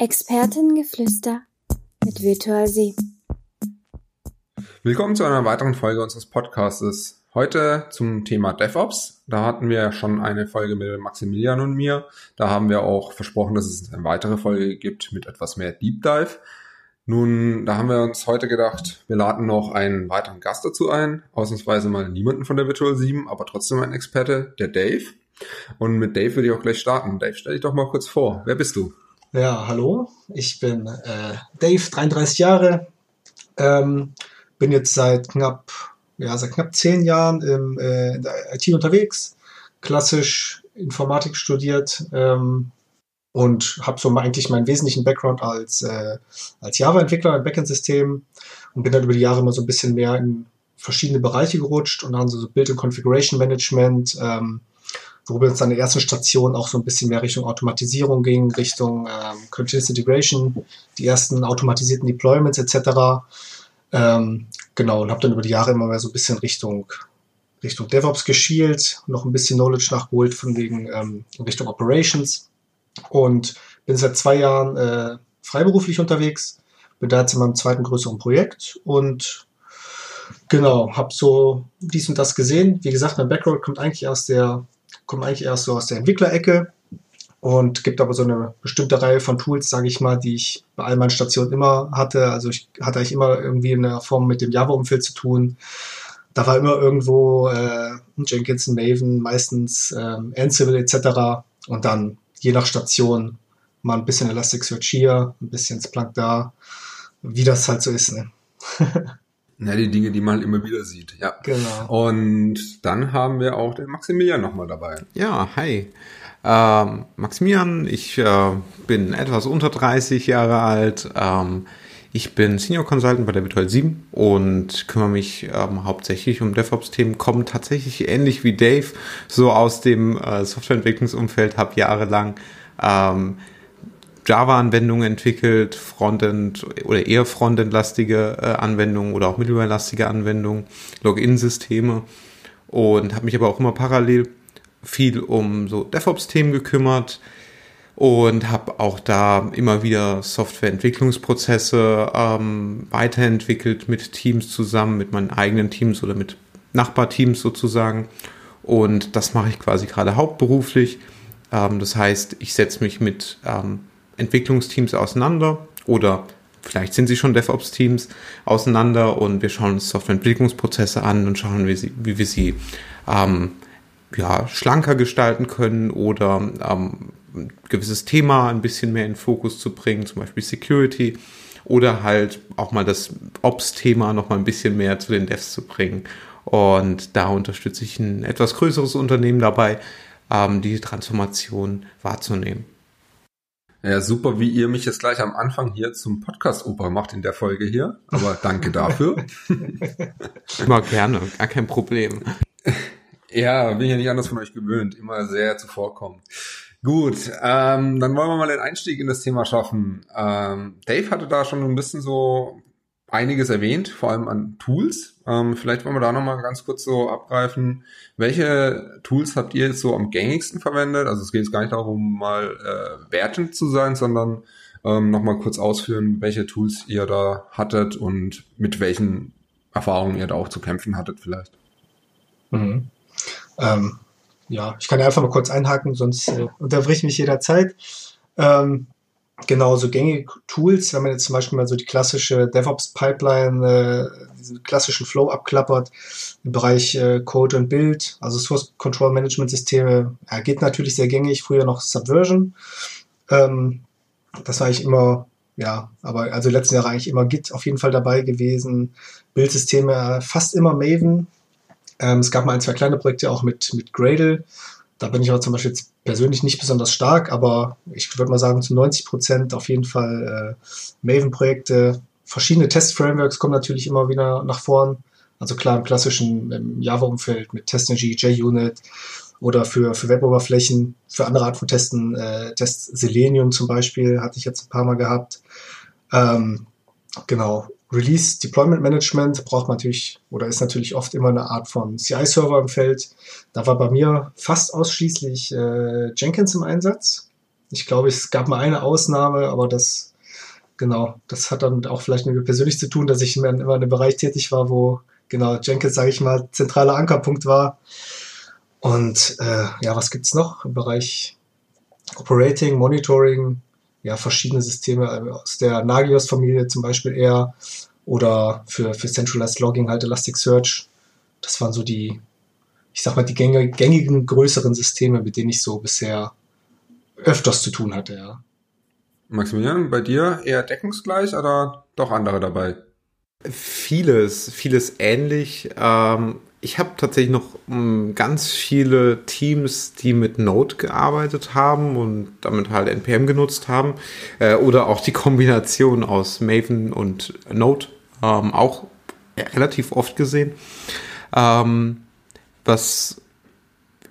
Expertengeflüster mit Virtual Sie. Willkommen zu einer weiteren Folge unseres Podcasts. Heute zum Thema DevOps. Da hatten wir schon eine Folge mit Maximilian und mir. Da haben wir auch versprochen, dass es eine weitere Folge gibt mit etwas mehr Deep Dive. Nun, da haben wir uns heute gedacht, wir laden noch einen weiteren Gast dazu ein. Ausnahmsweise mal niemanden von der Virtual 7, aber trotzdem ein Experte, der Dave. Und mit Dave würde ich auch gleich starten. Dave, stell dich doch mal kurz vor. Wer bist du? Ja, hallo. Ich bin äh, Dave, 33 Jahre. Ähm, bin jetzt seit knapp, ja, seit knapp zehn Jahren im, äh, in der IT unterwegs. Klassisch Informatik studiert ähm, und habe so eigentlich meinen wesentlichen Background als, äh, als Java-Entwickler im Backend-System und bin dann über die Jahre immer so ein bisschen mehr in verschiedene Bereiche gerutscht und dann so, so Build- und Configuration Management, ähm, worüber uns dann in der ersten Station auch so ein bisschen mehr Richtung Automatisierung ging, Richtung ähm, Continuous Integration, die ersten automatisierten Deployments etc. Ähm, genau, und habe dann über die Jahre immer mehr so ein bisschen Richtung Richtung DevOps geschielt, noch ein bisschen Knowledge nachgeholt von wegen ähm, Richtung Operations und bin seit zwei Jahren äh, freiberuflich unterwegs, bin da jetzt in meinem zweiten größeren Projekt und genau, habe so dies und das gesehen. Wie gesagt, mein Background kommt eigentlich aus der kommt eigentlich erst so aus der Entwicklerecke und gibt aber so eine bestimmte Reihe von Tools, sage ich mal, die ich bei all meinen Stationen immer hatte. Also ich hatte eigentlich immer irgendwie in der Form mit dem Java-Umfeld zu tun. Da war immer irgendwo äh, Jenkins, Maven, meistens ähm, Ansible etc. Und dann je nach Station mal ein bisschen Elasticsearch hier, ein bisschen Splunk da, wie das halt so ist. Ne? Ja, die Dinge, die man halt immer wieder sieht, ja. Genau. Und dann haben wir auch den Maximilian nochmal dabei. Ja, hi. Ähm, Maximilian, ich äh, bin etwas unter 30 Jahre alt. Ähm, ich bin Senior Consultant bei der Virtual 7 und kümmere mich ähm, hauptsächlich um DevOps-Themen, komme tatsächlich ähnlich wie Dave so aus dem äh, Softwareentwicklungsumfeld, habe jahrelang ähm, Java-Anwendungen entwickelt, Frontend oder eher Frontend-lastige äh, Anwendungen oder auch Middleware-lastige Anwendungen, Login-Systeme und habe mich aber auch immer parallel viel um so DevOps-Themen gekümmert und habe auch da immer wieder Softwareentwicklungsprozesse ähm, weiterentwickelt mit Teams zusammen, mit meinen eigenen Teams oder mit Nachbarteams sozusagen. Und das mache ich quasi gerade hauptberuflich. Ähm, das heißt, ich setze mich mit ähm, Entwicklungsteams auseinander oder vielleicht sind sie schon DevOps-Teams auseinander und wir schauen uns Softwareentwicklungsprozesse an und schauen, wie, sie, wie wir sie ähm, ja, schlanker gestalten können oder ähm, ein gewisses Thema ein bisschen mehr in Fokus zu bringen, zum Beispiel Security oder halt auch mal das Ops-Thema noch mal ein bisschen mehr zu den Devs zu bringen. Und da unterstütze ich ein etwas größeres Unternehmen dabei, ähm, die Transformation wahrzunehmen. Ja, super, wie ihr mich jetzt gleich am Anfang hier zum Podcast-Oper macht in der Folge hier. Aber danke dafür. Immer gerne, gar kein Problem. Ja, bin ja nicht anders von euch gewöhnt, immer sehr zuvorkommen. Gut, ähm, dann wollen wir mal den Einstieg in das Thema schaffen. Ähm, Dave hatte da schon ein bisschen so einiges erwähnt, vor allem an Tools. Ähm, vielleicht wollen wir da nochmal ganz kurz so abgreifen. Welche Tools habt ihr jetzt so am gängigsten verwendet? Also es geht jetzt gar nicht darum, mal äh, wertend zu sein, sondern ähm, nochmal kurz ausführen, welche Tools ihr da hattet und mit welchen Erfahrungen ihr da auch zu kämpfen hattet vielleicht. Mhm. Ähm, ja, ich kann ja einfach mal kurz einhaken, sonst äh, unterbrich mich jederzeit. Ähm, genau, so gängige Tools, wenn man jetzt zum Beispiel mal so die klassische DevOps-Pipeline, äh, diesen klassischen Flow abklappert, im Bereich äh, Code und Build, also Source Control Management Systeme, ja, geht natürlich sehr gängig, früher noch Subversion. Ähm, das war eigentlich immer, ja, aber also letzten Jahre eigentlich immer Git auf jeden Fall dabei gewesen. Bildsysteme äh, fast immer Maven. Ähm, es gab mal ein, zwei kleine Projekte auch mit, mit Gradle. Da bin ich aber zum Beispiel persönlich nicht besonders stark, aber ich würde mal sagen, zu 90 Prozent auf jeden Fall äh, Maven-Projekte. Verschiedene Test-Frameworks kommen natürlich immer wieder nach vorn. Also klar im klassischen Java-Umfeld mit TestNG, JUnit oder für, für Web-Oberflächen, für andere Art von Testen, äh, Test Selenium zum Beispiel, hatte ich jetzt ein paar Mal gehabt. Ähm, genau. Release Deployment Management braucht man natürlich oder ist natürlich oft immer eine Art von CI-Server im Feld. Da war bei mir fast ausschließlich äh, Jenkins im Einsatz. Ich glaube, es gab mal eine Ausnahme, aber das, genau, das hat dann auch vielleicht mit mir persönlich zu tun, dass ich immer in einem Bereich tätig war, wo, genau, Jenkins, sage ich mal, zentraler Ankerpunkt war. Und äh, ja, was gibt's noch im Bereich Operating, Monitoring, ja, verschiedene Systeme äh, aus der Nagios-Familie zum Beispiel eher oder für, für Centralized Logging halt Elasticsearch. Das waren so die, ich sag mal, die gängigen größeren Systeme, mit denen ich so bisher öfters zu tun hatte, ja. Maximilian, bei dir eher deckungsgleich oder doch andere dabei? Vieles, vieles ähnlich. Ähm, ich habe tatsächlich noch um, ganz viele Teams, die mit Node gearbeitet haben und damit halt NPM genutzt haben. Äh, oder auch die Kombination aus Maven und Node ähm, auch relativ oft gesehen. Ähm, was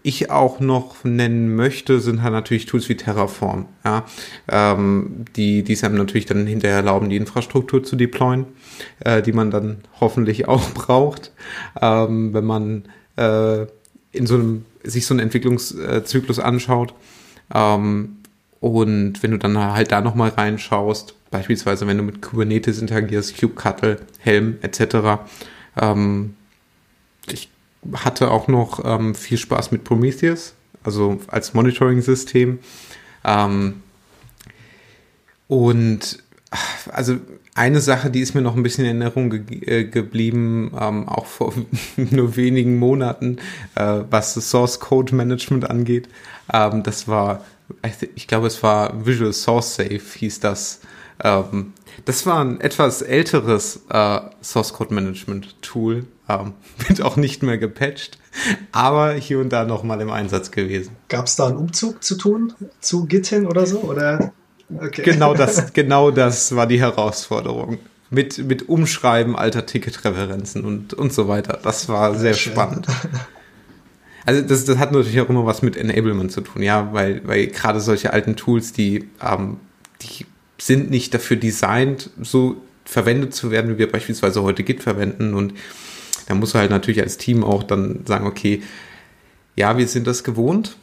ich auch noch nennen möchte, sind halt natürlich Tools wie Terraform, ja, ähm, die, die es einem natürlich dann hinterher erlauben, die Infrastruktur zu deployen, äh, die man dann hoffentlich auch braucht, ähm, wenn man äh, in so einem, sich so einen Entwicklungszyklus anschaut. Ähm, und wenn du dann halt da nochmal reinschaust, beispielsweise wenn du mit Kubernetes interagierst, kubectl, Helm etc., ähm, ich hatte auch noch ähm, viel Spaß mit Prometheus, also als Monitoring-System. Ähm, und also eine Sache, die ist mir noch ein bisschen in Erinnerung ge äh, geblieben, ähm, auch vor nur wenigen Monaten, äh, was das Source Code Management angeht. Ähm, das war, ich glaube, es war Visual Source Safe, hieß das. Ähm, das war ein etwas älteres äh, Source Code Management Tool, ähm, wird auch nicht mehr gepatcht, aber hier und da nochmal im Einsatz gewesen. Gab es da einen Umzug zu tun zu Git hin oder so? Oder? Okay. Genau das, genau das war die Herausforderung. Mit, mit Umschreiben alter Ticketreferenzen und, und so weiter. Das war sehr Schön. spannend. Also das, das hat natürlich auch immer was mit Enablement zu tun, ja, weil, weil gerade solche alten Tools, die, ähm, die sind nicht dafür designt, so verwendet zu werden, wie wir beispielsweise heute Git verwenden und da muss halt natürlich als Team auch dann sagen, okay, ja, wir sind das gewohnt,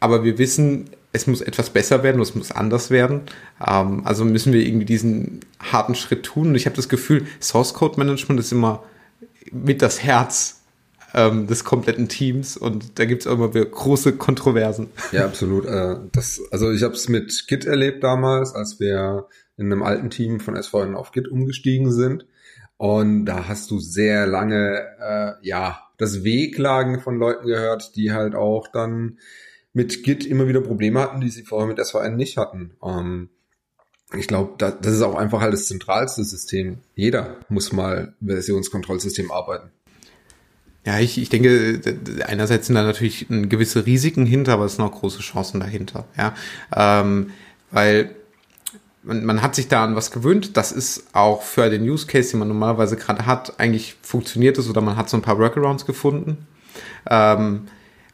aber wir wissen, es muss etwas besser werden, es muss anders werden. Ähm, also müssen wir irgendwie diesen harten Schritt tun. Und ich habe das Gefühl, Source Code Management ist immer mit das Herz ähm, des kompletten Teams und da gibt es immer wieder große Kontroversen. Ja, absolut. Äh, das, also ich habe es mit Git erlebt damals, als wir in einem alten Team von SVN auf Git umgestiegen sind. Und da hast du sehr lange, äh, ja, das Wehklagen von Leuten gehört, die halt auch dann mit Git immer wieder Probleme hatten, die sie vorher mit SVN nicht hatten. Ähm, ich glaube, da, das ist auch einfach halt das zentralste System. Jeder muss mal Versionskontrollsystem arbeiten. Ja, ich, ich denke, einerseits sind da natürlich gewisse Risiken hinter, aber es sind auch große Chancen dahinter. Ja, ähm, weil man, man hat sich da an was gewöhnt. Das ist auch für den Use Case, den man normalerweise gerade hat, eigentlich funktioniert es oder man hat so ein paar Workarounds gefunden. Ähm,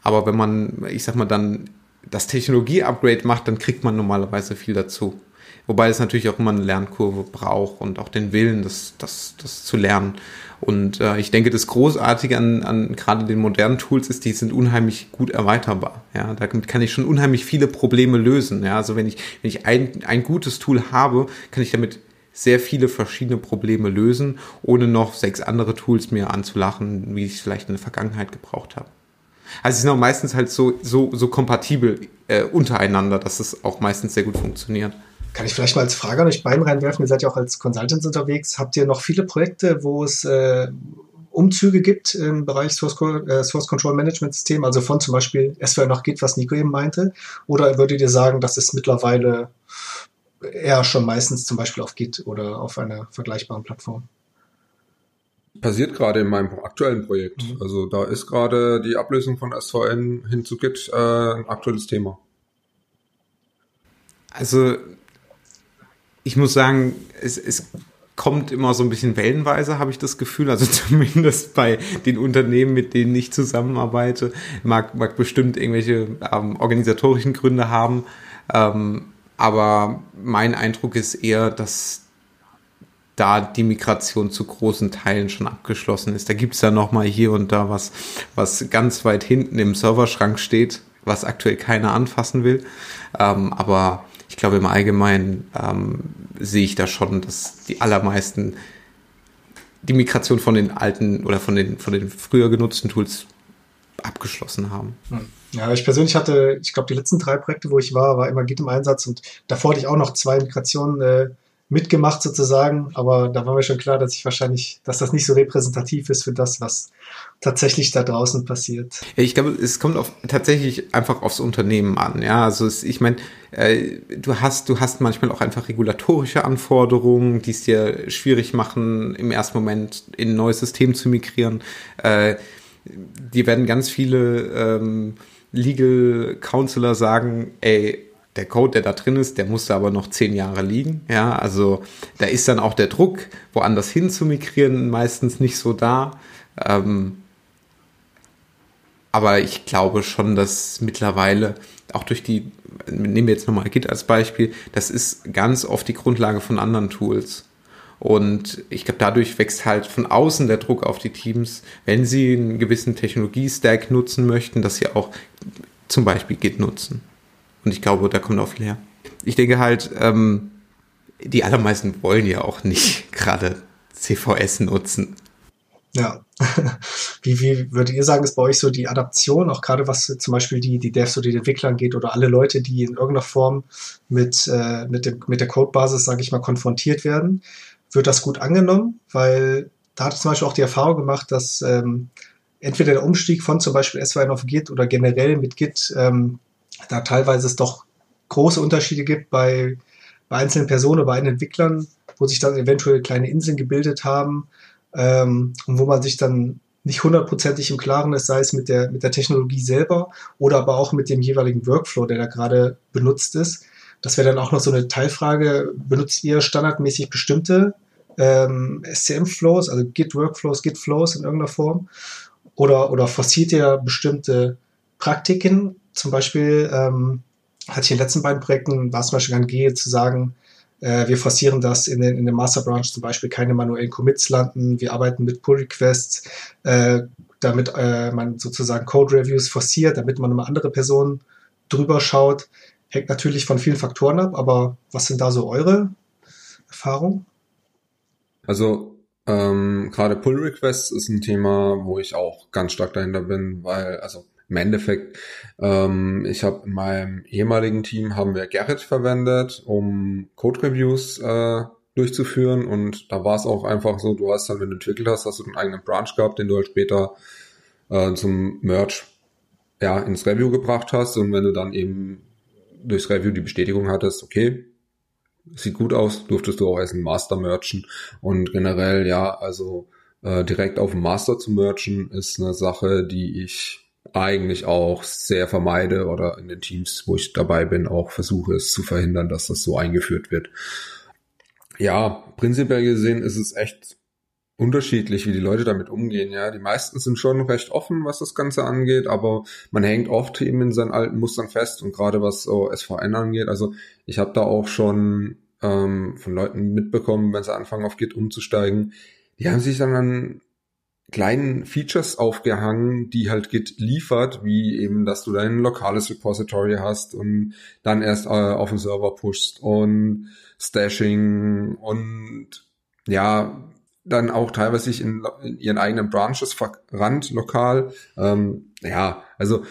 aber wenn man, ich sag mal, dann das Technologie-Upgrade macht, dann kriegt man normalerweise viel dazu. Wobei es natürlich auch immer eine Lernkurve braucht und auch den Willen, das, das, das zu lernen. Und äh, ich denke, das Großartige an, an gerade den modernen Tools ist, die sind unheimlich gut erweiterbar. Ja, damit kann ich schon unheimlich viele Probleme lösen. Ja, also wenn ich, wenn ich ein, ein gutes Tool habe, kann ich damit sehr viele verschiedene Probleme lösen, ohne noch sechs andere Tools mir anzulachen, wie ich es vielleicht in der Vergangenheit gebraucht habe. Also sie sind auch meistens halt so, so, so kompatibel äh, untereinander, dass es auch meistens sehr gut funktioniert. Kann ich vielleicht mal als Frage an euch beiden reinwerfen? Ihr seid ja auch als Consultants unterwegs. Habt ihr noch viele Projekte, wo es äh, Umzüge gibt im Bereich Source, äh, Source Control Management System, also von zum Beispiel SVR noch geht, was Nico eben meinte? Oder würdet ihr sagen, das ist mittlerweile eher schon meistens zum Beispiel auf Git oder auf einer vergleichbaren Plattform? Passiert gerade in meinem aktuellen Projekt. Mhm. Also da ist gerade die Ablösung von SVN hin zu Git äh, ein aktuelles Thema. Also ich muss sagen, es, es kommt immer so ein bisschen wellenweise, habe ich das Gefühl. Also zumindest bei den Unternehmen, mit denen ich zusammenarbeite, mag, mag bestimmt irgendwelche ähm, organisatorischen Gründe haben. Ähm, aber mein Eindruck ist eher, dass da die Migration zu großen Teilen schon abgeschlossen ist. Da gibt es ja noch mal hier und da was, was ganz weit hinten im Serverschrank steht was aktuell keiner anfassen will. Ähm, aber ich glaube, im Allgemeinen ähm, sehe ich da schon, dass die allermeisten die Migration von den alten oder von den, von den früher genutzten Tools abgeschlossen haben. Hm. Ja, ich persönlich hatte, ich glaube, die letzten drei Projekte, wo ich war, war immer Git im Einsatz und davor hatte ich auch noch zwei Migrationen äh, mitgemacht sozusagen, aber da war mir schon klar, dass ich wahrscheinlich, dass das nicht so repräsentativ ist für das, was tatsächlich da draußen passiert. Ja, ich glaube, es kommt auf, tatsächlich einfach aufs Unternehmen an. Ja, also es, ich meine, äh, du hast, du hast manchmal auch einfach regulatorische Anforderungen, die es dir schwierig machen, im ersten Moment in ein neues System zu migrieren. Äh, die werden ganz viele ähm, Legal Counselor sagen, ey, der Code, der da drin ist, der musste aber noch zehn Jahre liegen. Ja, also da ist dann auch der Druck, woanders hin zu migrieren, meistens nicht so da. Ähm, aber ich glaube schon, dass mittlerweile auch durch die, nehmen wir jetzt nochmal Git als Beispiel, das ist ganz oft die Grundlage von anderen Tools. Und ich glaube, dadurch wächst halt von außen der Druck auf die Teams, wenn sie einen gewissen Technologie-Stack nutzen möchten, dass sie auch zum Beispiel Git nutzen. Und ich glaube, da kommt auch viel her. Ich denke halt, ähm, die allermeisten wollen ja auch nicht gerade CVS nutzen. Ja. wie, wie würdet ihr sagen, ist bei euch so die Adaption, auch gerade was zum Beispiel die, die Devs oder die Entwickler angeht oder alle Leute, die in irgendeiner Form mit, äh, mit, dem, mit der Codebasis, sage ich mal, konfrontiert werden? Wird das gut angenommen? Weil da hatte ich zum Beispiel auch die Erfahrung gemacht, dass ähm, entweder der Umstieg von zum Beispiel S2N auf Git oder generell mit Git ähm, da teilweise es doch große Unterschiede gibt bei, bei einzelnen Personen, bei einzelnen Entwicklern, wo sich dann eventuell kleine Inseln gebildet haben ähm, und wo man sich dann nicht hundertprozentig im Klaren ist, sei es mit der, mit der Technologie selber oder aber auch mit dem jeweiligen Workflow, der da gerade benutzt ist. Das wäre dann auch noch so eine Teilfrage. Benutzt ihr standardmäßig bestimmte ähm, SCM-Flows, also Git-Workflows, Git-Flows in irgendeiner Form? Oder, oder forciert ihr bestimmte Praktiken zum Beispiel ähm, hatte ich in den letzten beiden Projekten, war es zum Beispiel ganz G, zu sagen, äh, wir forcieren das in den, in den Master Branch zum Beispiel keine manuellen Commits landen, wir arbeiten mit Pull Requests, äh, damit äh, man sozusagen Code Reviews forciert, damit man immer andere Personen drüber schaut. Hängt natürlich von vielen Faktoren ab, aber was sind da so eure Erfahrungen? Also ähm, gerade Pull Requests ist ein Thema, wo ich auch ganz stark dahinter bin, weil also im Endeffekt, ähm, ich habe in meinem ehemaligen Team haben wir Gerrit verwendet, um Code-Reviews äh, durchzuführen. Und da war es auch einfach so, du hast dann, wenn du entwickelt hast, hast du einen eigenen Branch gehabt, den du halt später äh, zum Merch ja, ins Review gebracht hast. Und wenn du dann eben durchs Review die Bestätigung hattest, okay, sieht gut aus, durftest du auch erst einen Master merchen. Und generell, ja, also äh, direkt auf dem Master zu merchen ist eine Sache, die ich eigentlich auch sehr vermeide oder in den Teams, wo ich dabei bin, auch versuche es zu verhindern, dass das so eingeführt wird. Ja, prinzipiell gesehen ist es echt unterschiedlich, wie die Leute damit umgehen. Ja, die meisten sind schon recht offen, was das Ganze angeht, aber man hängt oft eben in seinen alten Mustern fest und gerade was so SVN angeht. Also ich habe da auch schon ähm, von Leuten mitbekommen, wenn sie anfangen auf Git umzusteigen, die haben sich dann an kleinen Features aufgehangen, die halt Git liefert, wie eben, dass du dein lokales Repository hast und dann erst äh, auf den Server pushst und Stashing und ja, dann auch teilweise sich in, in ihren eigenen Branches verrannt lokal. Ähm, ja, also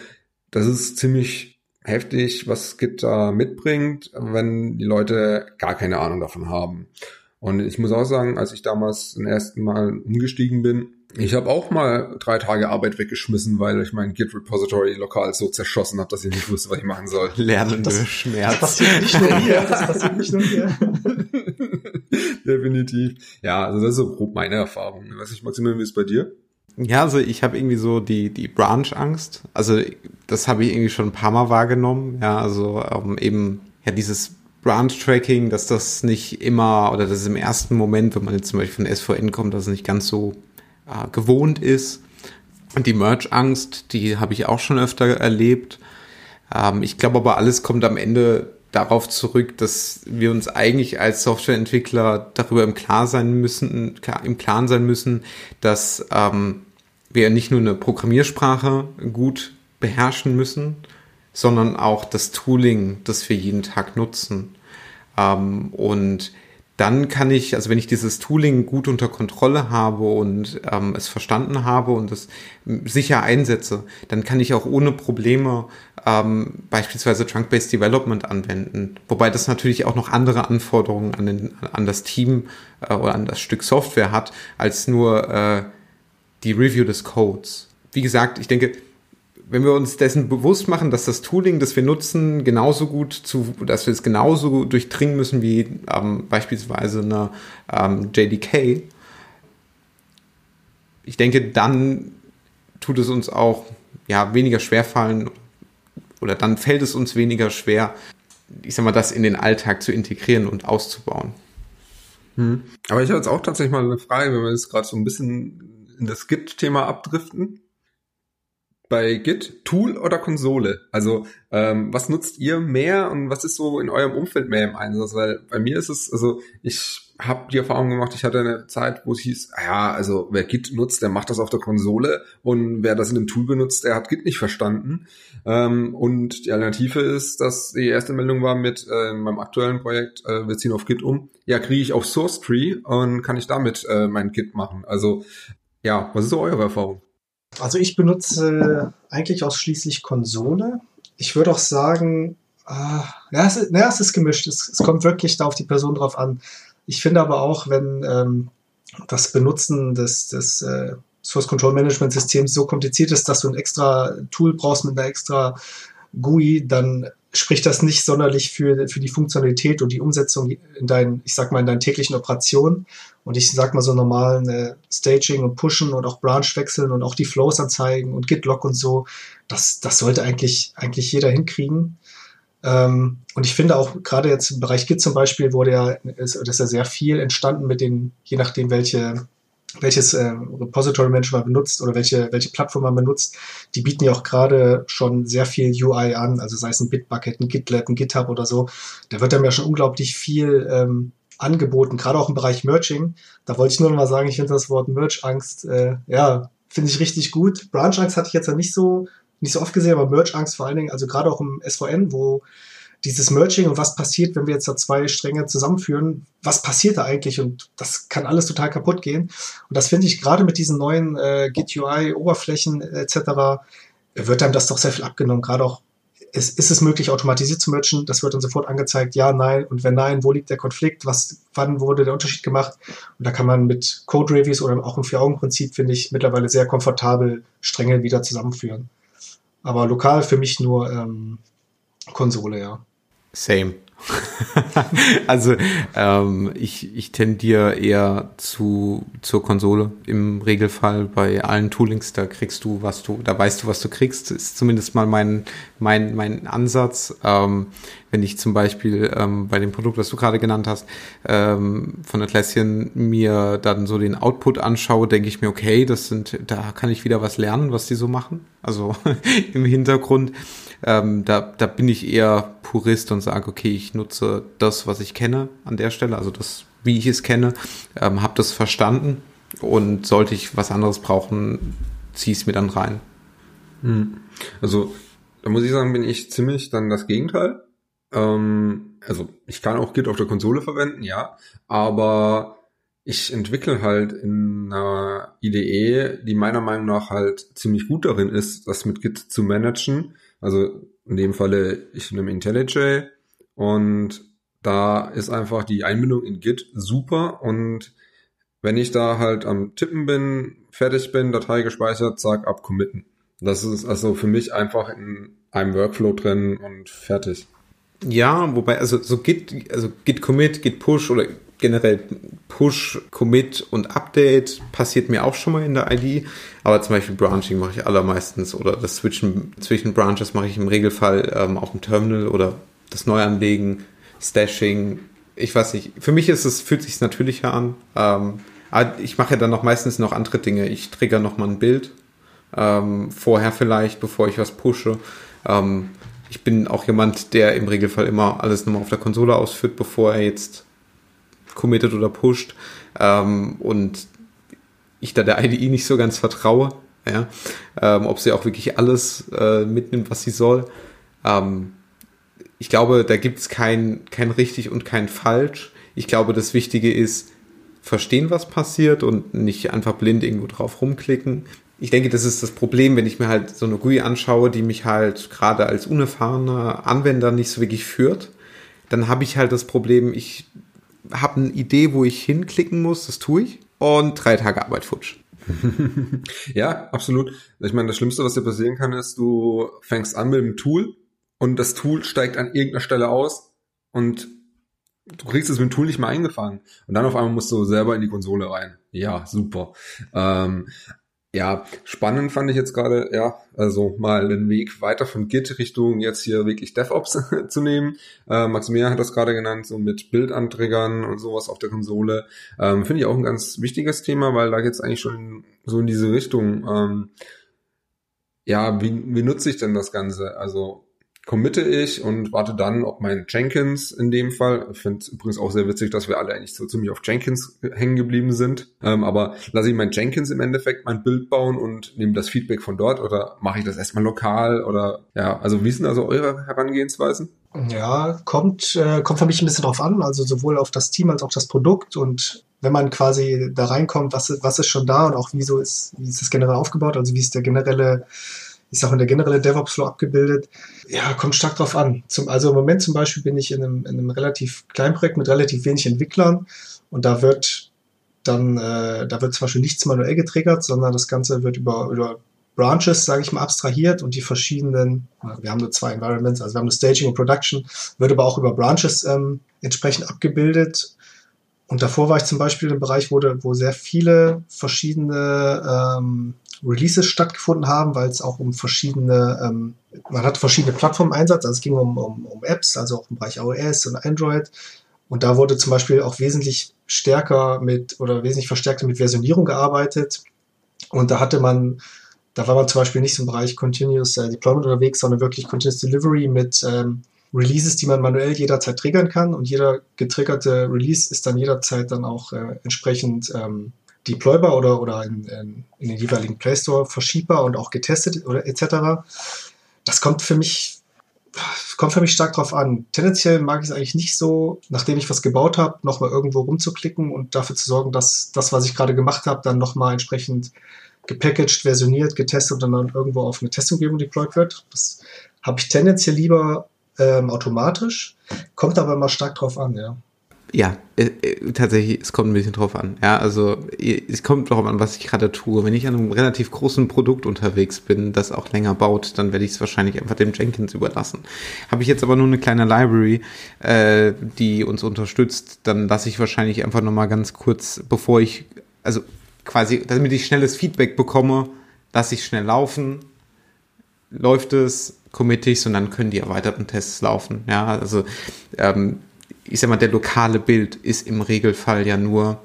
das ist ziemlich heftig, was Git da mitbringt, wenn die Leute gar keine Ahnung davon haben. Und ich muss auch sagen, als ich damals zum ersten Mal umgestiegen bin, ich habe auch mal drei Tage Arbeit weggeschmissen, weil ich mein Git Repository lokal so zerschossen habe, dass ich nicht wusste, was ich machen soll. Lernen das, Schmerz. Das passiert nicht nur hier. Das passiert nicht nur hier. Definitiv. Ja, also das ist so grob meine Erfahrung. Was ich Maximilian, wie ist bei dir? Ja, also ich habe irgendwie so die die Branch-Angst. Also das habe ich irgendwie schon ein paar Mal wahrgenommen. Ja, also ähm, eben ja dieses Branch-Tracking, dass das nicht immer oder dass es im ersten Moment, wenn man jetzt zum Beispiel von SVN kommt, dass es nicht ganz so äh, gewohnt ist. Die Merch-Angst, die habe ich auch schon öfter erlebt. Ähm, ich glaube aber, alles kommt am Ende darauf zurück, dass wir uns eigentlich als Softwareentwickler darüber im Klar sein müssen, im Klaren sein müssen, dass ähm, wir nicht nur eine Programmiersprache gut beherrschen müssen, sondern auch das Tooling, das wir jeden Tag nutzen. Ähm, und dann kann ich, also wenn ich dieses Tooling gut unter Kontrolle habe und ähm, es verstanden habe und es sicher einsetze, dann kann ich auch ohne Probleme ähm, beispielsweise Trunk-Based Development anwenden. Wobei das natürlich auch noch andere Anforderungen an, den, an das Team äh, oder an das Stück Software hat, als nur äh, die Review des Codes. Wie gesagt, ich denke, wenn wir uns dessen bewusst machen, dass das Tooling, das wir nutzen, genauso gut zu, dass wir es genauso durchdringen müssen wie ähm, beispielsweise eine ähm, JDK, ich denke, dann tut es uns auch ja weniger schwer fallen oder dann fällt es uns weniger schwer, ich sag mal, das in den Alltag zu integrieren und auszubauen. Hm. Aber ich habe jetzt auch tatsächlich mal eine Frage, wenn wir jetzt gerade so ein bisschen in das Git-Thema abdriften bei Git Tool oder Konsole? Also ähm, was nutzt ihr mehr und was ist so in eurem Umfeld mehr im Einsatz? Weil bei mir ist es, also ich habe die Erfahrung gemacht, ich hatte eine Zeit, wo es hieß, ah ja, also wer Git nutzt, der macht das auf der Konsole und wer das in einem Tool benutzt, der hat Git nicht verstanden. Ähm, und die Alternative ist, dass die erste Meldung war mit äh, meinem aktuellen Projekt, äh, wir ziehen auf Git um. Ja, kriege ich auf Source Tree und kann ich damit äh, mein Git machen. Also ja, was ist so eure Erfahrung? Also ich benutze eigentlich ausschließlich Konsole. Ich würde auch sagen, äh, ja, es ist, ja, es ist gemischt. Es, es, kommt wirklich da auf die Person drauf an. Ich finde aber auch, wenn ähm, das Benutzen des, des äh, Source Control Management Systems so kompliziert ist, dass du ein extra Tool brauchst mit einer extra GUI, dann spricht das nicht sonderlich für, für die Funktionalität und die Umsetzung in deinen, ich sag mal, in deinen täglichen Operationen. Und ich sag mal so normalen äh, Staging und Pushen und auch Branch wechseln und auch die Flows anzeigen und Git-Log und so, das, das sollte eigentlich, eigentlich jeder hinkriegen. Ähm, und ich finde auch gerade jetzt im Bereich Git zum Beispiel wurde ja, ist, ist ja sehr viel entstanden mit den, je nachdem welche welches äh, Repository Manager man benutzt oder welche, welche Plattform man benutzt, die bieten ja auch gerade schon sehr viel UI an, also sei es ein Bitbucket, ein GitLab, ein GitHub oder so. Da wird dann ja schon unglaublich viel ähm, angeboten, gerade auch im Bereich Merging. Da wollte ich nur noch mal sagen, ich finde das Wort Merge-Angst, äh, ja, finde ich richtig gut. Branch-Angst hatte ich jetzt ja nicht so, nicht so oft gesehen, aber Merge-Angst vor allen Dingen, also gerade auch im SVN, wo dieses Merging und was passiert, wenn wir jetzt da zwei Stränge zusammenführen, was passiert da eigentlich und das kann alles total kaputt gehen. Und das finde ich gerade mit diesen neuen äh, Git UI Oberflächen etc. wird einem das doch sehr viel abgenommen, gerade auch ist, ist es möglich, automatisiert zu merchen? Das wird dann sofort angezeigt, ja, nein. Und wenn nein, wo liegt der Konflikt? Was, wann wurde der Unterschied gemacht? Und da kann man mit Code-Reviews oder auch im Vier-Augen-Prinzip, finde ich, mittlerweile sehr komfortabel Stränge wieder zusammenführen. Aber lokal für mich nur ähm, Konsole, ja. Same. also ähm, ich, ich tendiere eher zu zur Konsole im Regelfall bei allen Toolings. Da kriegst du, was du, da weißt du, was du kriegst. Ist zumindest mal mein mein mein Ansatz. Ähm, wenn ich zum Beispiel ähm, bei dem Produkt, was du gerade genannt hast, ähm, von Atlassian mir dann so den Output anschaue, denke ich mir, okay, das sind, da kann ich wieder was lernen, was die so machen. Also im Hintergrund ähm, da, da bin ich eher Purist und sage, okay, ich nutze das, was ich kenne an der Stelle, also das, wie ich es kenne, ähm, habe das verstanden und sollte ich was anderes brauchen, ziehe es mir dann rein. Hm. Also da muss ich sagen, bin ich ziemlich dann das Gegenteil. Ähm, also ich kann auch Git auf der Konsole verwenden, ja, aber ich entwickle halt in einer IDE, die meiner Meinung nach halt ziemlich gut darin ist, das mit Git zu managen. Also in dem Falle, ich nehme IntelliJ und da ist einfach die Einbindung in Git super und wenn ich da halt am Tippen bin, fertig bin, Datei gespeichert, zack, abcommitten. Das ist also für mich einfach in einem Workflow drin und fertig. Ja, wobei, also so Git, also Git Commit, Git Push oder generell Push, Commit und Update passiert mir auch schon mal in der ID. Aber zum Beispiel Branching mache ich allermeistens oder das Switchen zwischen Branches mache ich im Regelfall ähm, auf dem Terminal oder das Neuanlegen, Stashing. Ich weiß nicht. Für mich ist es, fühlt sich natürlicher an. Ähm, aber ich mache ja dann noch meistens noch andere Dinge. Ich trigger noch mal ein Bild. Ähm, vorher vielleicht, bevor ich was pushe. Ähm, ich bin auch jemand, der im Regelfall immer alles nochmal auf der Konsole ausführt, bevor er jetzt committed oder pusht ähm, und ich da der IDE nicht so ganz vertraue, ja, ähm, ob sie auch wirklich alles äh, mitnimmt, was sie soll. Ähm, ich glaube, da gibt es kein, kein richtig und kein falsch. Ich glaube, das Wichtige ist, verstehen, was passiert und nicht einfach blind irgendwo drauf rumklicken. Ich denke, das ist das Problem, wenn ich mir halt so eine GUI anschaue, die mich halt gerade als unerfahrener Anwender nicht so wirklich führt. Dann habe ich halt das Problem, ich habe eine Idee, wo ich hinklicken muss, das tue ich und drei Tage Arbeit futsch. ja, absolut. Ich meine, das Schlimmste, was dir passieren kann, ist, du fängst an mit dem Tool und das Tool steigt an irgendeiner Stelle aus und du kriegst es mit dem Tool nicht mehr eingefangen. Und dann auf einmal musst du selber in die Konsole rein. Ja, super. Ähm, ja, spannend fand ich jetzt gerade, ja, also mal den Weg weiter von Git Richtung jetzt hier wirklich DevOps zu nehmen. Äh, Maximilian hat das gerade genannt, so mit Bildanträgern und sowas auf der Konsole. Ähm, Finde ich auch ein ganz wichtiges Thema, weil da geht's eigentlich schon so in diese Richtung. Ähm, ja, wie, wie nutze ich denn das Ganze? Also committe ich und warte dann, ob mein Jenkins in dem Fall, ich finde übrigens auch sehr witzig, dass wir alle eigentlich so ziemlich auf Jenkins hängen geblieben sind, ähm, aber lasse ich mein Jenkins im Endeffekt mein Bild bauen und nehme das Feedback von dort oder mache ich das erstmal lokal oder ja, also wie sind also eure Herangehensweisen? Ja, kommt, äh, kommt für mich ein bisschen drauf an, also sowohl auf das Team als auch das Produkt und wenn man quasi da reinkommt, was, was ist schon da und auch wieso ist, wie ist das generell aufgebaut, also wie ist der generelle ist auch in der generelle DevOps-Flow abgebildet. Ja, kommt stark drauf an. Zum, also im Moment zum Beispiel bin ich in einem, in einem relativ kleinen Projekt mit relativ wenig Entwicklern und da wird dann, äh, da wird zum Beispiel nichts manuell getriggert, sondern das Ganze wird über, über Branches, sage ich mal, abstrahiert und die verschiedenen, wir haben nur zwei Environments, also wir haben eine Staging und Production, wird aber auch über Branches ähm, entsprechend abgebildet. Und davor war ich zum Beispiel im Bereich, wo, wo sehr viele verschiedene ähm, Releases stattgefunden haben, weil es auch um verschiedene, ähm, man hat verschiedene Plattformen Einsatz, also es ging um, um, um Apps, also auch im Bereich iOS und Android. Und da wurde zum Beispiel auch wesentlich stärker mit oder wesentlich verstärkter mit Versionierung gearbeitet. Und da hatte man, da war man zum Beispiel nicht so im Bereich Continuous äh, Deployment unterwegs, sondern wirklich Continuous Delivery mit ähm, Releases, die man manuell jederzeit triggern kann. Und jeder getriggerte Release ist dann jederzeit dann auch äh, entsprechend ähm, deploybar oder, oder in, in, den jeweiligen Play Store verschiebbar und auch getestet oder etc. Das kommt für mich kommt für mich stark drauf an. Tendenziell mag ich es eigentlich nicht so, nachdem ich was gebaut habe, nochmal irgendwo rumzuklicken und dafür zu sorgen, dass das, was ich gerade gemacht habe, dann nochmal entsprechend gepackaged, versioniert, getestet und dann irgendwo auf eine Testumgebung deployed wird. Das habe ich tendenziell lieber ähm, automatisch, kommt aber immer stark drauf an, ja. Ja, äh, äh, tatsächlich, es kommt ein bisschen drauf an. Ja, also es kommt drauf an, was ich gerade tue. Wenn ich an einem relativ großen Produkt unterwegs bin, das auch länger baut, dann werde ich es wahrscheinlich einfach dem Jenkins überlassen. Habe ich jetzt aber nur eine kleine Library, äh, die uns unterstützt, dann lasse ich wahrscheinlich einfach nochmal ganz kurz, bevor ich, also quasi, damit ich schnelles Feedback bekomme, lasse ich schnell laufen, läuft es, committe ich und dann können die erweiterten Tests laufen. Ja, also ähm, ich sag mal, der lokale Bild ist im Regelfall ja nur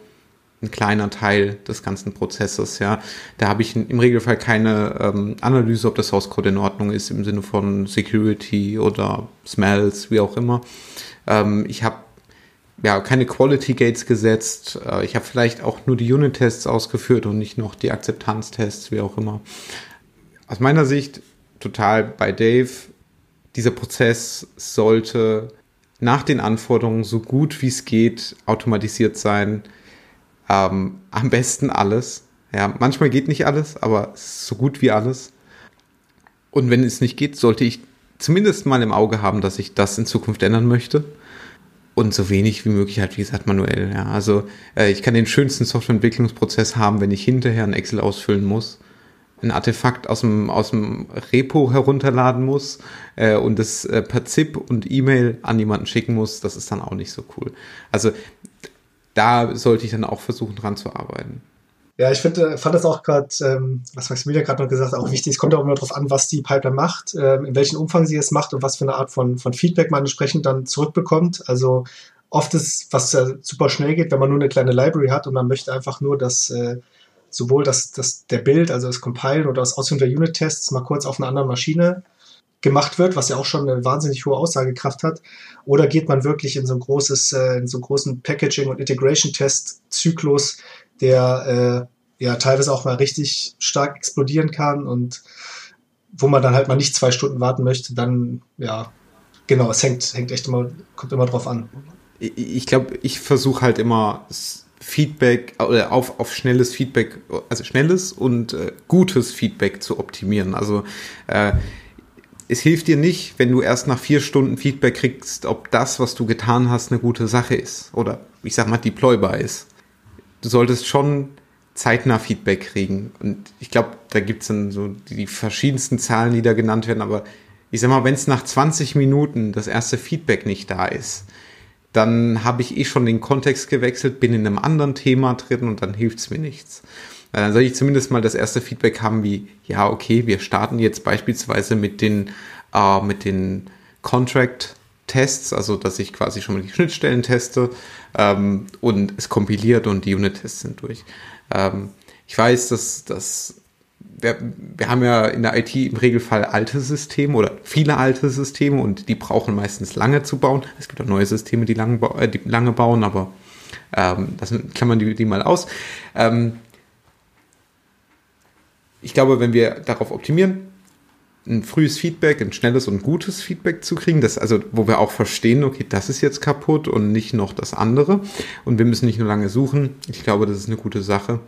ein kleiner Teil des ganzen Prozesses, ja. Da habe ich im Regelfall keine ähm, Analyse, ob das Source Code in Ordnung ist im Sinne von Security oder Smells, wie auch immer. Ähm, ich habe ja keine Quality Gates gesetzt. Äh, ich habe vielleicht auch nur die Unit-Tests ausgeführt und nicht noch die Akzeptanztests, wie auch immer. Aus meiner Sicht total bei Dave. Dieser Prozess sollte nach den Anforderungen so gut wie es geht automatisiert sein. Ähm, am besten alles. Ja, manchmal geht nicht alles, aber so gut wie alles. Und wenn es nicht geht, sollte ich zumindest mal im Auge haben, dass ich das in Zukunft ändern möchte. Und so wenig wie möglich halt, wie gesagt, manuell. Ja, also äh, ich kann den schönsten Softwareentwicklungsprozess haben, wenn ich hinterher ein Excel ausfüllen muss ein Artefakt aus dem, aus dem Repo herunterladen muss äh, und das äh, per ZIP und E-Mail an jemanden schicken muss, das ist dann auch nicht so cool. Also da sollte ich dann auch versuchen, dran zu arbeiten. Ja, ich finde, fand das auch gerade, ähm, was Maximilian gerade noch gesagt hat, auch wichtig. Es kommt auch immer darauf an, was die Pipeline macht, ähm, in welchem Umfang sie es macht und was für eine Art von, von Feedback man entsprechend dann zurückbekommt. Also oft ist, was äh, super schnell geht, wenn man nur eine kleine Library hat und man möchte einfach nur, dass äh, sowohl das, das, der Bild, also das Compilen oder das Ausführen der Unit-Tests mal kurz auf einer anderen Maschine gemacht wird, was ja auch schon eine wahnsinnig hohe Aussagekraft hat, oder geht man wirklich in so ein großes, äh, in so einen großen Packaging- und Integration-Test-Zyklus, der äh, ja teilweise auch mal richtig stark explodieren kann und wo man dann halt mal nicht zwei Stunden warten möchte, dann, ja, genau, es hängt, hängt echt immer, kommt immer drauf an. Ich glaube, ich versuche halt immer Feedback oder auf, auf schnelles Feedback, also schnelles und äh, gutes Feedback zu optimieren. Also äh, es hilft dir nicht, wenn du erst nach vier Stunden Feedback kriegst, ob das, was du getan hast, eine gute Sache ist oder ich sag mal deploybar ist. Du solltest schon zeitnah Feedback kriegen. Und ich glaube, da gibt es dann so die verschiedensten Zahlen, die da genannt werden. Aber ich sag mal, wenn es nach 20 Minuten das erste Feedback nicht da ist, dann habe ich eh schon den Kontext gewechselt, bin in einem anderen Thema drin und dann hilft es mir nichts. Dann soll ich zumindest mal das erste Feedback haben, wie, ja, okay, wir starten jetzt beispielsweise mit den, äh, mit den Contract-Tests, also dass ich quasi schon mal die Schnittstellen teste ähm, und es kompiliert und die Unit-Tests sind durch. Ähm, ich weiß, dass, dass wir, wir haben ja in der IT im Regelfall alte Systeme oder viele alte Systeme und die brauchen meistens lange zu bauen. Es gibt auch neue Systeme, die lange, äh, die lange bauen, aber ähm, das klammern die, die mal aus. Ähm, ich glaube, wenn wir darauf optimieren, ein frühes Feedback, ein schnelles und gutes Feedback zu kriegen, das also, wo wir auch verstehen, okay, das ist jetzt kaputt und nicht noch das andere. Und wir müssen nicht nur lange suchen. Ich glaube, das ist eine gute Sache.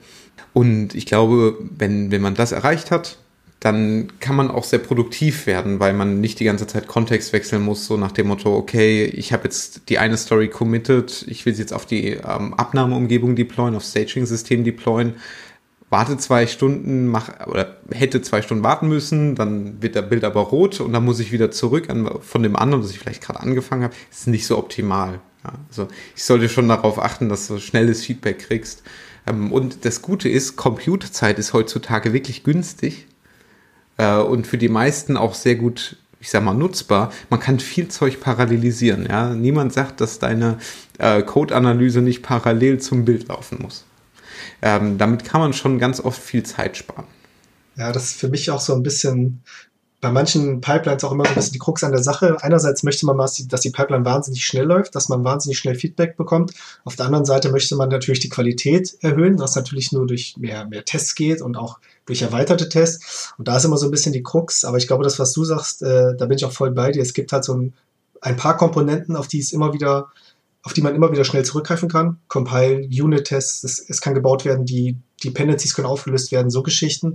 Und ich glaube, wenn, wenn man das erreicht hat, dann kann man auch sehr produktiv werden, weil man nicht die ganze Zeit Kontext wechseln muss, so nach dem Motto, okay, ich habe jetzt die eine Story committed, ich will sie jetzt auf die ähm, Abnahmeumgebung deployen, auf Staging-System deployen warte zwei Stunden, mach, oder hätte zwei Stunden warten müssen, dann wird der Bild aber rot und dann muss ich wieder zurück an, von dem anderen, das ich vielleicht gerade angefangen habe, ist nicht so optimal. Ja, also ich sollte schon darauf achten, dass du schnelles Feedback kriegst. Ähm, und das Gute ist, Computerzeit ist heutzutage wirklich günstig äh, und für die meisten auch sehr gut ich sag mal, nutzbar. Man kann viel Zeug parallelisieren. Ja? Niemand sagt, dass deine äh, Code-Analyse nicht parallel zum Bild laufen muss. Ähm, damit kann man schon ganz oft viel Zeit sparen. Ja, das ist für mich auch so ein bisschen bei manchen Pipelines auch immer so ein bisschen die Krux an der Sache. Einerseits möchte man, dass die Pipeline wahnsinnig schnell läuft, dass man wahnsinnig schnell Feedback bekommt. Auf der anderen Seite möchte man natürlich die Qualität erhöhen, was natürlich nur durch mehr, mehr Tests geht und auch durch erweiterte Tests. Und da ist immer so ein bisschen die Krux. Aber ich glaube, das, was du sagst, äh, da bin ich auch voll bei dir. Es gibt halt so ein, ein paar Komponenten, auf die es immer wieder auf die man immer wieder schnell zurückgreifen kann. Compile, Unit-Tests, es, es, kann gebaut werden, die Dependencies können aufgelöst werden, so Geschichten.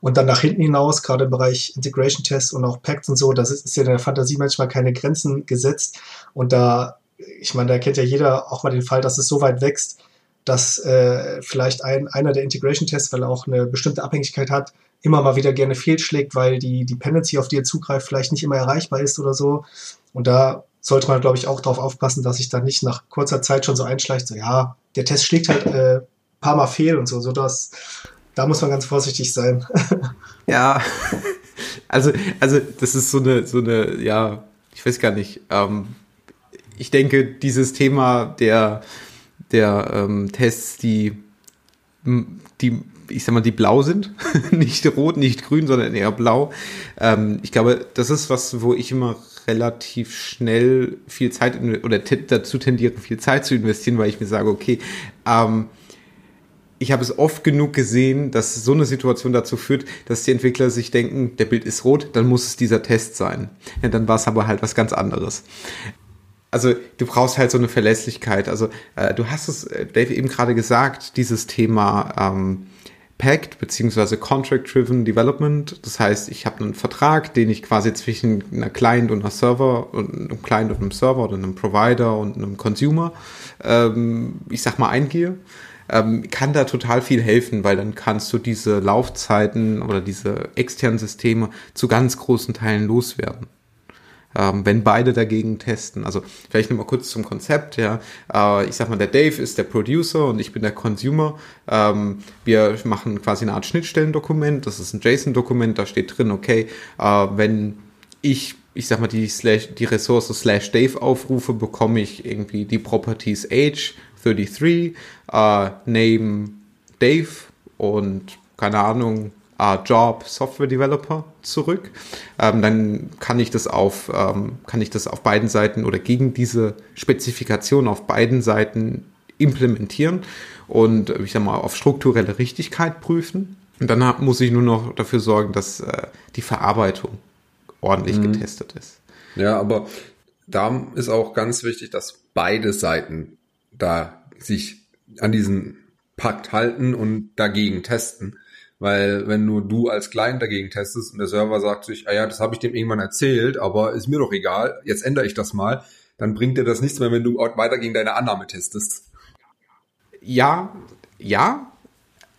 Und dann nach hinten hinaus, gerade im Bereich Integration-Tests und auch Packs und so, das ist, ist ja in der Fantasie manchmal keine Grenzen gesetzt. Und da, ich meine, da kennt ja jeder auch mal den Fall, dass es so weit wächst, dass äh, vielleicht ein, einer der Integration-Tests, weil er auch eine bestimmte Abhängigkeit hat, immer mal wieder gerne fehlschlägt, weil die Dependency, auf die er zugreift, vielleicht nicht immer erreichbar ist oder so. Und da sollte man, glaube ich, auch darauf aufpassen, dass sich dann nicht nach kurzer Zeit schon so einschleicht, so ja, der Test schlägt halt äh, paar Mal fehl und so, so dass da muss man ganz vorsichtig sein. ja, also, also das ist so eine, so eine, ja, ich weiß gar nicht. Ähm, ich denke, dieses Thema der, der ähm, Tests, die, die, ich sag mal, die blau sind, nicht rot, nicht grün, sondern eher blau. Ähm, ich glaube, das ist was, wo ich immer relativ schnell viel Zeit oder dazu tendiere, viel Zeit zu investieren, weil ich mir sage, okay, ähm, ich habe es oft genug gesehen, dass so eine Situation dazu führt, dass die Entwickler sich denken, der Bild ist rot, dann muss es dieser Test sein. Ja, dann war es aber halt was ganz anderes. Also du brauchst halt so eine Verlässlichkeit. Also äh, du hast es, äh, Dave, eben gerade gesagt, dieses Thema ähm, Pact beziehungsweise Contract-Driven Development. Das heißt, ich habe einen Vertrag, den ich quasi zwischen einer Client und einer Server und einem Client und einem Server oder einem Provider und einem Consumer, ähm, ich sag mal, eingehe. Ähm, kann da total viel helfen, weil dann kannst du diese Laufzeiten oder diese externen Systeme zu ganz großen Teilen loswerden ähm, wenn beide dagegen testen. Also vielleicht nochmal kurz zum Konzept, ja. Äh, ich sag mal, der Dave ist der Producer und ich bin der Consumer. Ähm, wir machen quasi eine Art Schnittstellendokument, das ist ein JSON-Dokument, da steht drin, okay, äh, wenn ich ich sag mal, die, slash, die Ressource slash Dave aufrufe, bekomme ich irgendwie die Properties Age 33, äh, Name Dave und keine Ahnung, äh, Job Software Developer zurück. Ähm, dann kann ich das auf ähm, kann ich das auf beiden Seiten oder gegen diese Spezifikation auf beiden Seiten implementieren und ich sag mal auf strukturelle Richtigkeit prüfen. Und dann muss ich nur noch dafür sorgen, dass äh, die Verarbeitung ordentlich mhm. getestet ist. Ja, aber da ist auch ganz wichtig, dass beide Seiten da sich an diesen Pakt halten und dagegen testen. Weil wenn nur du als Client dagegen testest und der Server sagt sich, ah ja, das habe ich dem irgendwann erzählt, aber ist mir doch egal, jetzt ändere ich das mal, dann bringt dir das nichts mehr, wenn du weiter gegen deine Annahme testest. Ja, ja,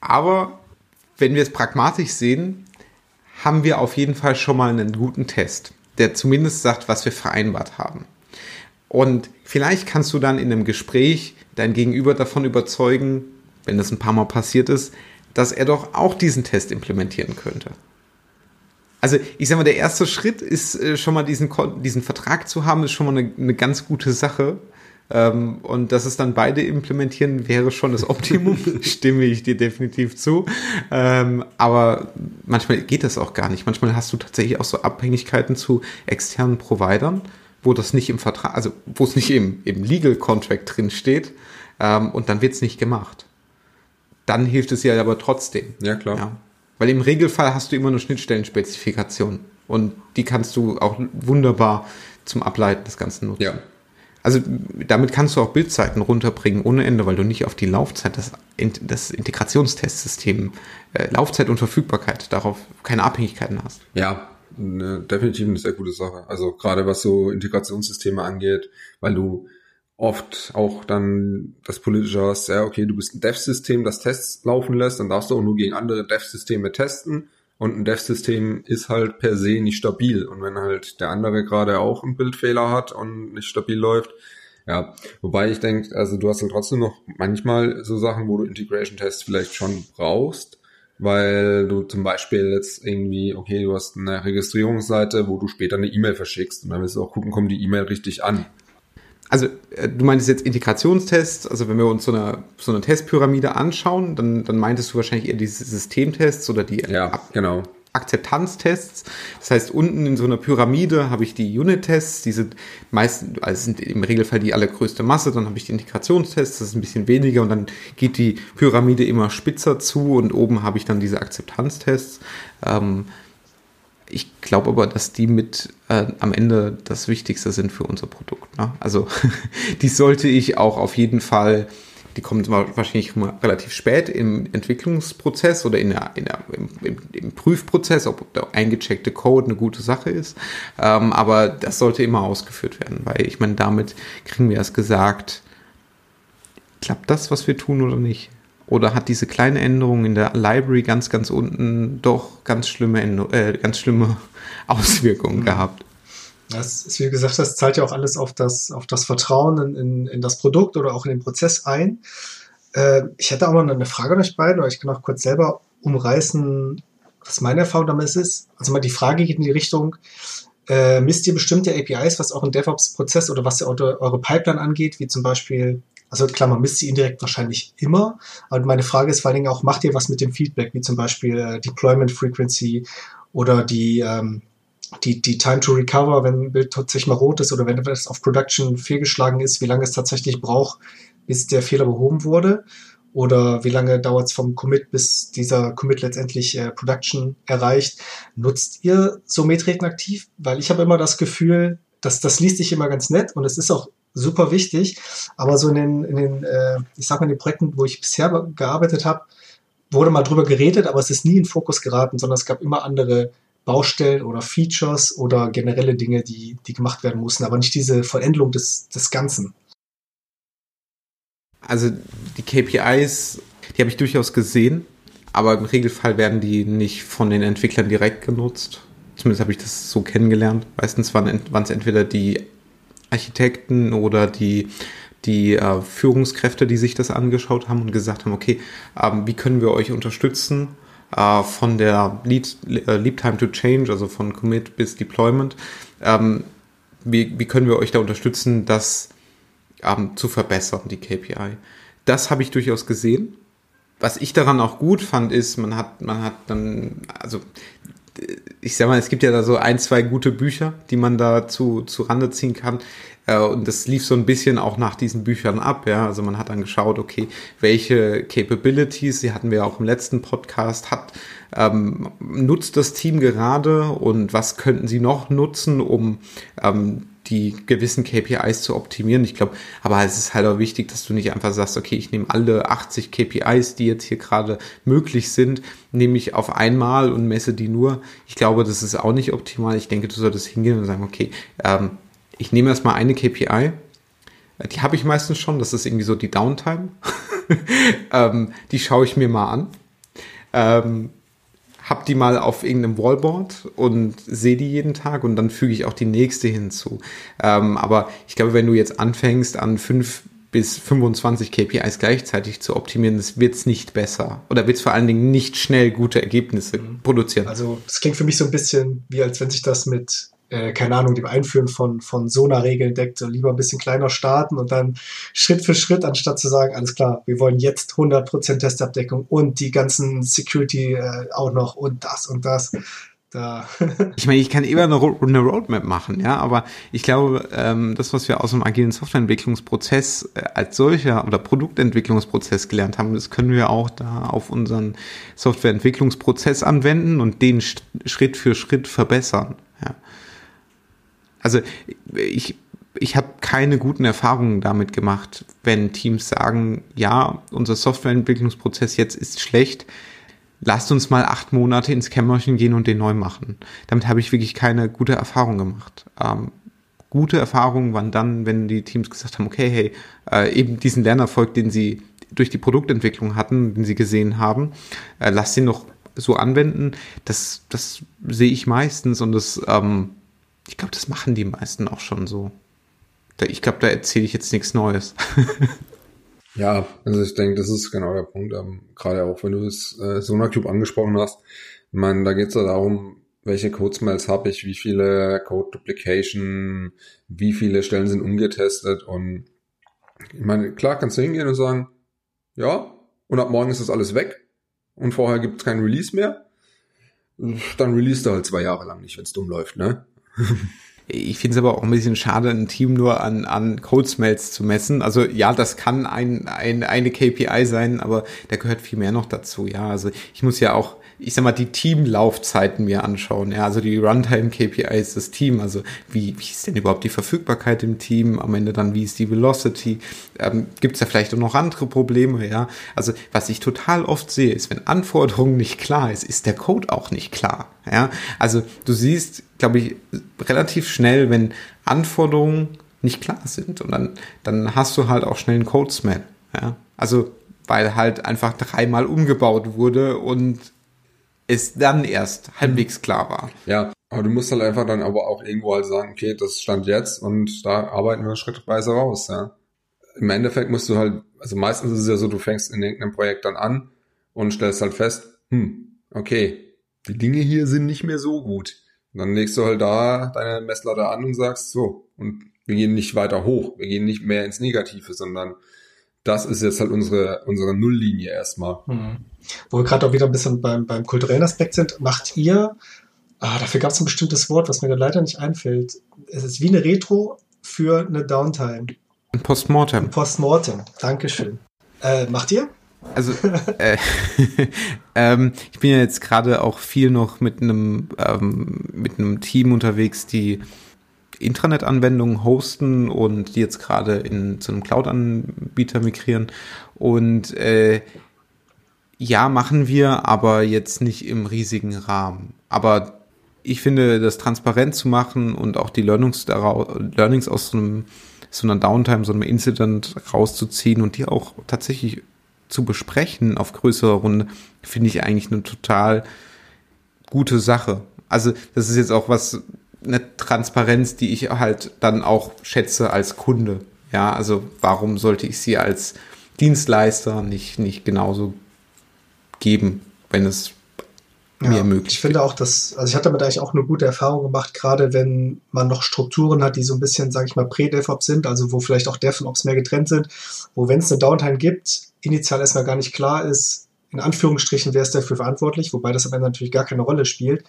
aber wenn wir es pragmatisch sehen, haben wir auf jeden Fall schon mal einen guten Test, der zumindest sagt, was wir vereinbart haben. Und vielleicht kannst du dann in einem Gespräch dein Gegenüber davon überzeugen, wenn das ein paar Mal passiert ist, dass er doch auch diesen Test implementieren könnte. Also ich sag mal, der erste Schritt ist äh, schon mal diesen, diesen Vertrag zu haben, ist schon mal eine, eine ganz gute Sache. Ähm, und dass es dann beide implementieren, wäre schon das Optimum, stimme ich dir definitiv zu. Ähm, aber manchmal geht das auch gar nicht. Manchmal hast du tatsächlich auch so Abhängigkeiten zu externen Providern, wo das nicht im Vertrag, also wo es nicht im, im Legal Contract drin steht. Ähm, und dann wird es nicht gemacht dann hilft es ja aber trotzdem. Ja, klar. Ja. Weil im Regelfall hast du immer eine Schnittstellenspezifikation und die kannst du auch wunderbar zum Ableiten des Ganzen nutzen. Ja. Also damit kannst du auch Bildzeiten runterbringen ohne Ende, weil du nicht auf die Laufzeit, das, das Integrationstestsystem, äh, Laufzeit und Verfügbarkeit, darauf keine Abhängigkeiten hast. Ja, ne, definitiv eine sehr gute Sache. Also gerade was so Integrationssysteme angeht, weil du oft auch dann das politische hast, ja, okay, du bist ein Dev-System, das Tests laufen lässt, dann darfst du auch nur gegen andere Dev-Systeme testen. Und ein Dev-System ist halt per se nicht stabil. Und wenn halt der andere gerade auch einen Bildfehler hat und nicht stabil läuft, ja, wobei ich denke, also du hast halt trotzdem noch manchmal so Sachen, wo du Integration-Tests vielleicht schon brauchst, weil du zum Beispiel jetzt irgendwie, okay, du hast eine Registrierungsseite, wo du später eine E-Mail verschickst. Und dann willst du auch gucken, kommt die E-Mail richtig an also äh, du meintest jetzt Integrationstests, also wenn wir uns so eine, so eine Testpyramide anschauen, dann, dann meintest du wahrscheinlich eher diese Systemtests oder die ja, genau. Akzeptanztests. Das heißt, unten in so einer Pyramide habe ich die Unit-Tests, die sind meistens, also sind im Regelfall die allergrößte Masse, dann habe ich die Integrationstests, das ist ein bisschen weniger und dann geht die Pyramide immer spitzer zu und oben habe ich dann diese Akzeptanztests. Ähm, ich glaube aber, dass die mit äh, am Ende das Wichtigste sind für unser Produkt. Ne? Also die sollte ich auch auf jeden Fall, die kommen wahrscheinlich relativ spät im Entwicklungsprozess oder in der, in der, im, im, im, Prüfprozess, ob der eingecheckte Code eine gute Sache ist. Ähm, aber das sollte immer ausgeführt werden, weil ich meine, damit kriegen wir erst gesagt, klappt das, was wir tun oder nicht? Oder hat diese kleine Änderung in der Library ganz, ganz unten doch ganz schlimme, äh, ganz schlimme Auswirkungen mhm. gehabt? Das ist, wie gesagt, das zahlt ja auch alles auf das, auf das Vertrauen in, in, in das Produkt oder auch in den Prozess ein. Äh, ich hätte auch mal eine Frage an euch beiden, aber ich kann auch kurz selber umreißen, was meine Erfahrung damit ist. Also mal die Frage geht in die Richtung, äh, misst ihr bestimmte APIs, was auch ein DevOps-Prozess oder was eure, eure Pipeline angeht, wie zum Beispiel also klar, man misst sie indirekt wahrscheinlich immer, aber meine Frage ist vor allen Dingen auch, macht ihr was mit dem Feedback, wie zum Beispiel äh, Deployment Frequency oder die, ähm, die, die Time to Recover, wenn ein Bild tatsächlich mal rot ist oder wenn es auf Production fehlgeschlagen ist, wie lange es tatsächlich braucht, bis der Fehler behoben wurde oder wie lange dauert es vom Commit, bis dieser Commit letztendlich äh, Production erreicht. Nutzt ihr so Metriken aktiv? Weil ich habe immer das Gefühl, dass das liest sich immer ganz nett und es ist auch super wichtig. Aber so in den, in den äh, ich sag mal, in den Projekten, wo ich bisher gearbeitet habe, wurde mal drüber geredet, aber es ist nie in Fokus geraten, sondern es gab immer andere Baustellen oder Features oder generelle Dinge, die, die gemacht werden mussten, aber nicht diese Vollendung des, des Ganzen. Also die KPIs, die habe ich durchaus gesehen, aber im Regelfall werden die nicht von den Entwicklern direkt genutzt. Zumindest habe ich das so kennengelernt. Meistens waren es entweder die Architekten oder die, die äh, Führungskräfte, die sich das angeschaut haben und gesagt haben, okay, ähm, wie können wir euch unterstützen äh, von der Lead, äh, Lead Time to Change, also von Commit bis Deployment, ähm, wie, wie können wir euch da unterstützen, das ähm, zu verbessern, die KPI. Das habe ich durchaus gesehen. Was ich daran auch gut fand, ist, man hat, man hat dann, also ich sag mal, es gibt ja da so ein, zwei gute Bücher, die man da zu, zu Rande ziehen kann. Äh, und das lief so ein bisschen auch nach diesen Büchern ab, ja. Also man hat dann geschaut, okay, welche Capabilities, die hatten wir auch im letzten Podcast, hat, ähm, nutzt das Team gerade und was könnten sie noch nutzen, um ähm, die gewissen KPIs zu optimieren. Ich glaube, aber es ist halt auch wichtig, dass du nicht einfach sagst, okay, ich nehme alle 80 KPIs, die jetzt hier gerade möglich sind, nehme ich auf einmal und messe die nur. Ich glaube, das ist auch nicht optimal. Ich denke, du solltest hingehen und sagen, okay, ähm, ich nehme erstmal eine KPI. Die habe ich meistens schon, das ist irgendwie so die Downtime. ähm, die schaue ich mir mal an. Ähm, hab die mal auf irgendeinem Wallboard und sehe die jeden Tag und dann füge ich auch die nächste hinzu. Ähm, aber ich glaube, wenn du jetzt anfängst an fünf bis 25 KPIs gleichzeitig zu optimieren, das wird's nicht besser. Oder wird's vor allen Dingen nicht schnell gute Ergebnisse produzieren. Also das klingt für mich so ein bisschen wie, als wenn sich das mit äh, keine Ahnung, dem Einführen von, von Sona-Regeln deckt, so lieber ein bisschen kleiner starten und dann Schritt für Schritt, anstatt zu sagen, alles klar, wir wollen jetzt 100% Testabdeckung und die ganzen Security äh, auch noch und das und das. Da. ich meine, ich kann immer eine, eine Roadmap machen, ja, aber ich glaube, ähm, das, was wir aus dem agilen Softwareentwicklungsprozess äh, als solcher oder Produktentwicklungsprozess gelernt haben, das können wir auch da auf unseren Softwareentwicklungsprozess anwenden und den Schritt für Schritt verbessern. Also ich, ich habe keine guten Erfahrungen damit gemacht, wenn Teams sagen, ja, unser Softwareentwicklungsprozess jetzt ist schlecht, lasst uns mal acht Monate ins Kämmerchen gehen und den neu machen. Damit habe ich wirklich keine gute Erfahrung gemacht. Ähm, gute Erfahrungen waren dann, wenn die Teams gesagt haben, okay, hey, äh, eben diesen Lernerfolg, den sie durch die Produktentwicklung hatten, den sie gesehen haben, äh, lasst ihn noch so anwenden. Das, das sehe ich meistens und das ähm, ich glaube, das machen die meisten auch schon so. Ich glaube, da erzähle ich jetzt nichts Neues. ja, also ich denke, das ist genau der Punkt. Ähm, Gerade auch, wenn du das äh, SonarCube angesprochen hast. Ich meine, da geht es ja darum, welche Code-Smells habe ich, wie viele Code-Duplication, wie viele Stellen sind ungetestet und ich meine, klar kannst du hingehen und sagen, ja, und ab morgen ist das alles weg und vorher gibt es kein Release mehr. Dann release du halt zwei Jahre lang nicht, wenn es dumm läuft, ne? Ich finde es aber auch ein bisschen schade, ein Team nur an, an Code-Smells zu messen. Also ja, das kann ein, ein, eine KPI sein, aber da gehört viel mehr noch dazu. Ja, also ich muss ja auch ich sag mal, die Teamlaufzeiten mir anschauen. Ja, also die Runtime-KPIs des Teams. Also wie, wie ist denn überhaupt die Verfügbarkeit im Team? Am Ende dann, wie ist die Velocity? Ähm, Gibt es da vielleicht auch noch andere Probleme? Ja, also was ich total oft sehe, ist, wenn Anforderungen nicht klar ist, ist der Code auch nicht klar. Ja, also du siehst, glaube ich, relativ schnell, wenn Anforderungen nicht klar sind und dann, dann hast du halt auch schnell einen Code-Smell. Ja, also weil halt einfach dreimal umgebaut wurde und es dann erst halbwegs klar war. Ja, aber du musst halt einfach dann aber auch irgendwo halt sagen, okay, das stand jetzt und da arbeiten wir schrittweise raus, ja. Im Endeffekt musst du halt, also meistens ist es ja so, du fängst in irgendeinem Projekt dann an und stellst halt fest, hm, okay, die Dinge hier sind nicht mehr so gut. Und dann legst du halt da deine Messlatte an und sagst, so, und wir gehen nicht weiter hoch, wir gehen nicht mehr ins Negative, sondern das ist jetzt halt unsere, unsere Nulllinie erstmal. Mhm. Wo wir gerade auch wieder ein bisschen beim, beim kulturellen Aspekt sind, macht ihr, ah, dafür gab es ein bestimmtes Wort, was mir leider nicht einfällt. Es ist wie eine Retro für eine Downtime. Ein Postmortem. Ein Postmortem, Dankeschön. Äh, macht ihr? Also äh, ähm, ich bin ja jetzt gerade auch viel noch mit einem ähm, mit einem Team unterwegs, die Intranet-Anwendungen hosten und die jetzt gerade in zu einem Cloud-Anbieter migrieren. Und äh, ja, machen wir, aber jetzt nicht im riesigen Rahmen. Aber ich finde, das transparent zu machen und auch die Learnings, Learnings aus so, einem, so einer Downtime, so einem Incident rauszuziehen und die auch tatsächlich zu besprechen auf größerer Runde, finde ich eigentlich eine total gute Sache. Also das ist jetzt auch was, eine Transparenz, die ich halt dann auch schätze als Kunde. Ja, also warum sollte ich sie als Dienstleister nicht, nicht genauso geben, wenn es ja, mir möglich Ich finde auch, dass, also ich hatte damit eigentlich auch eine gute Erfahrung gemacht, gerade wenn man noch Strukturen hat, die so ein bisschen, sage ich mal, Prä-DevOps sind, also wo vielleicht auch Dev und Ops mehr getrennt sind, wo wenn es eine Downtime gibt, initial erstmal gar nicht klar ist, in Anführungsstrichen, wer ist dafür verantwortlich, wobei das am Ende natürlich gar keine Rolle spielt.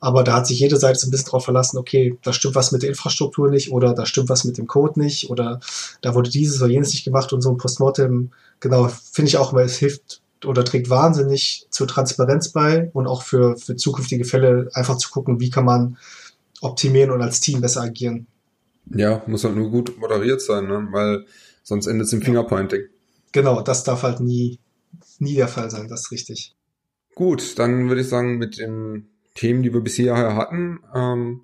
Aber da hat sich jede Seite so ein bisschen darauf verlassen, okay, da stimmt was mit der Infrastruktur nicht oder da stimmt was mit dem Code nicht oder da wurde dieses oder jenes nicht gemacht und so ein Postmortem, genau, finde ich auch immer, es hilft oder trägt wahnsinnig zur Transparenz bei und auch für, für zukünftige Fälle einfach zu gucken, wie kann man optimieren und als Team besser agieren. Ja, muss halt nur gut moderiert sein, ne? weil sonst endet es im Fingerpointing. Genau, das darf halt nie, nie der Fall sein, das ist richtig. Gut, dann würde ich sagen, mit den Themen, die wir bisher hatten, ähm,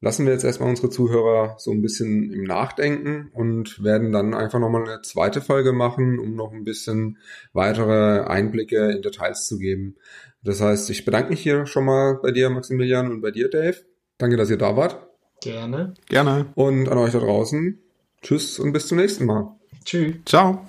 lassen wir jetzt erstmal unsere Zuhörer so ein bisschen im Nachdenken und werden dann einfach nochmal eine zweite Folge machen, um noch ein bisschen weitere Einblicke in Details zu geben. Das heißt, ich bedanke mich hier schon mal bei dir, Maximilian, und bei dir, Dave. Danke, dass ihr da wart. Gerne. Gerne. Und an euch da draußen. Tschüss und bis zum nächsten Mal. Tschüss. Ciao.